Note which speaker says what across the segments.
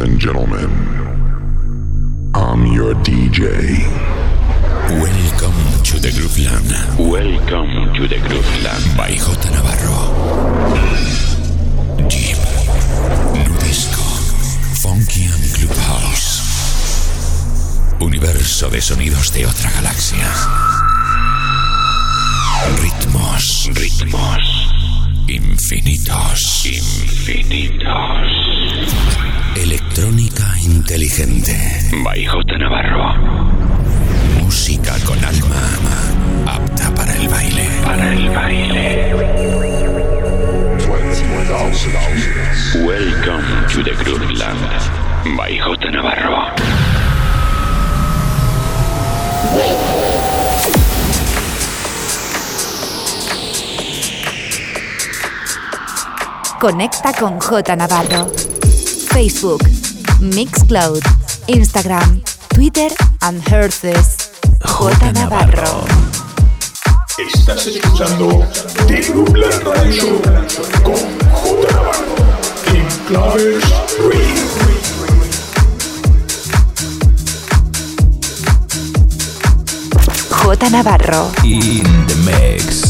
Speaker 1: and gentlemen, I'm your DJ.
Speaker 2: Welcome to the Grooveland.
Speaker 3: Welcome to the Grooveland.
Speaker 2: By J. Navarro. Deep, Nudisco, Funky and Clubhouse. Universo de sonidos de otra galaxia. Ritmos, ritmos. Infinitos,
Speaker 3: infinitos.
Speaker 2: Electrónica inteligente.
Speaker 3: By J. Navarro.
Speaker 2: Música con alma apta para el baile.
Speaker 3: Para el baile. Welcome to the Grooveland. By J. Navarro.
Speaker 4: Conecta con J Navarro. Facebook, Mixcloud, Instagram, Twitter and Herces. J Navarro.
Speaker 1: Estás escuchando The Grooveland Radio Show con J Navarro en Claves Radio.
Speaker 4: J Navarro.
Speaker 2: In the mix.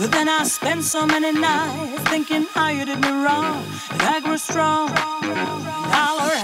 Speaker 5: But then I spent so many nights thinking how you did me wrong, and I grew strong. Now we're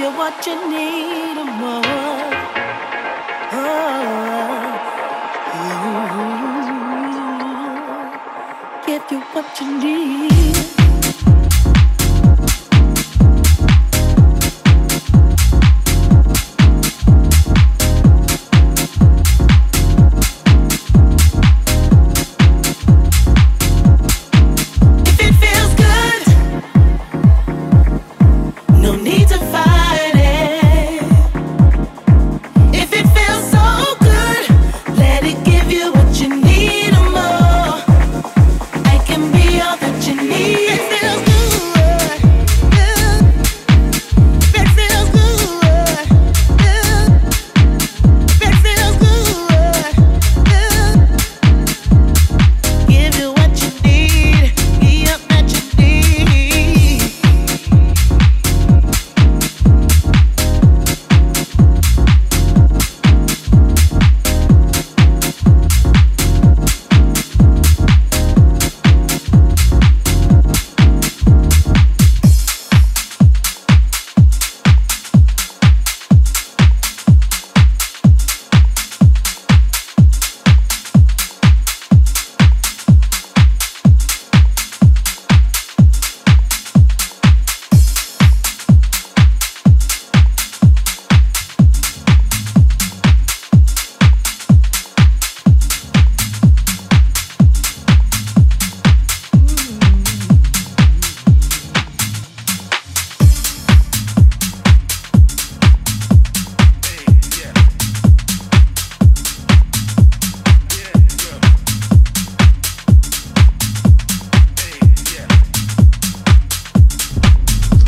Speaker 5: you
Speaker 6: what you need and more. Oh, give you what you need.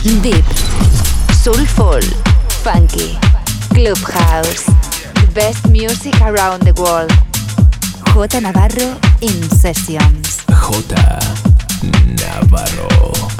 Speaker 6: Deep, Soulful,
Speaker 4: Funky, Clubhouse, Best Music Around the World. J Navarro in Sessions.
Speaker 7: J Navarro.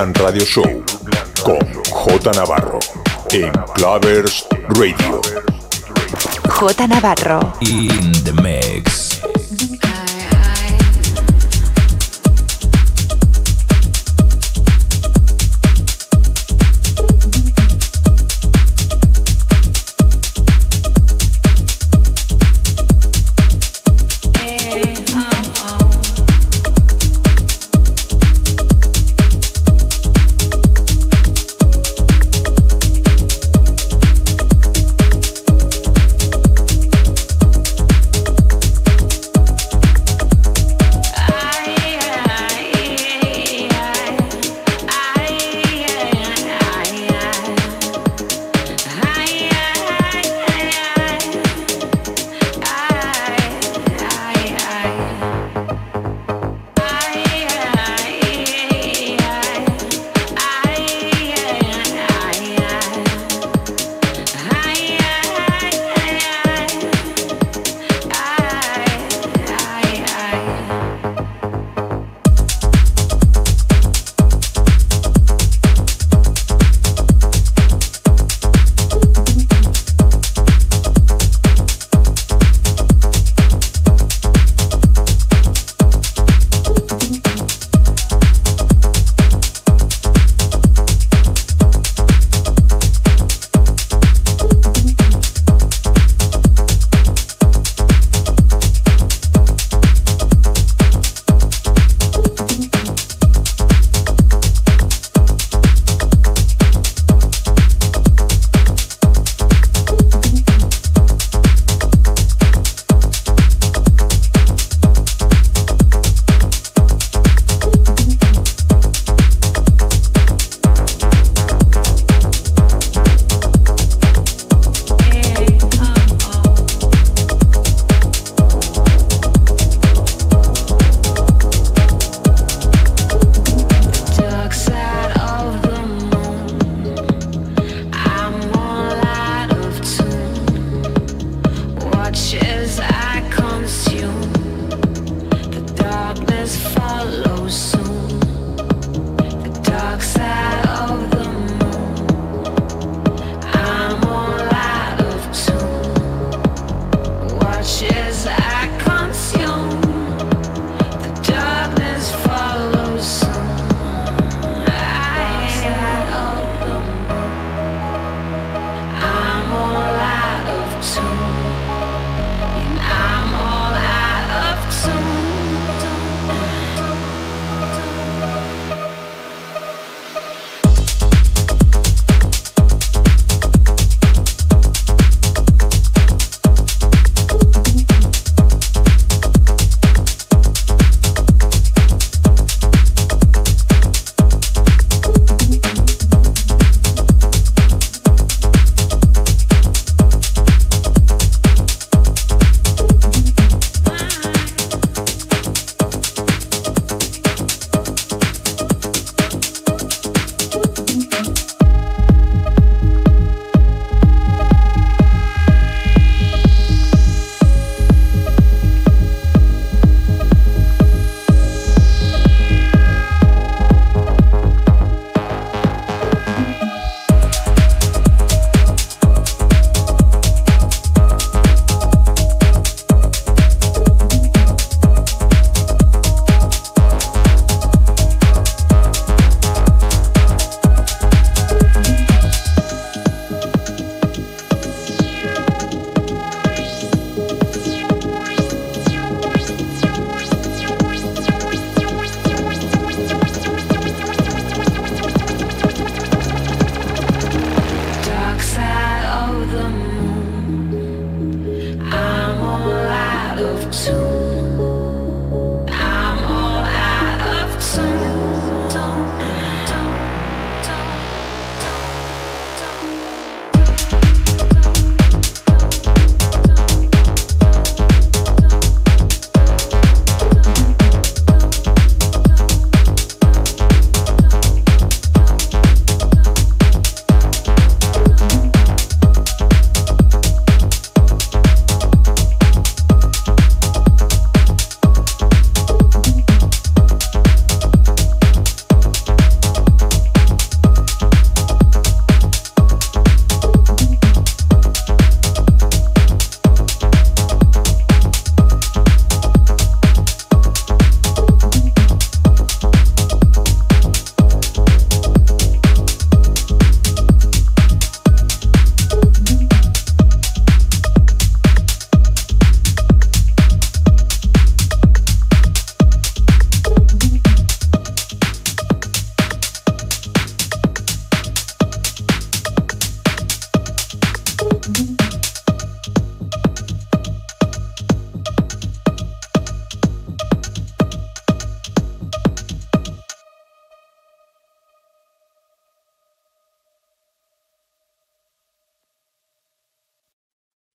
Speaker 1: Radio Show con J Navarro en Clavers Radio.
Speaker 4: J Navarro.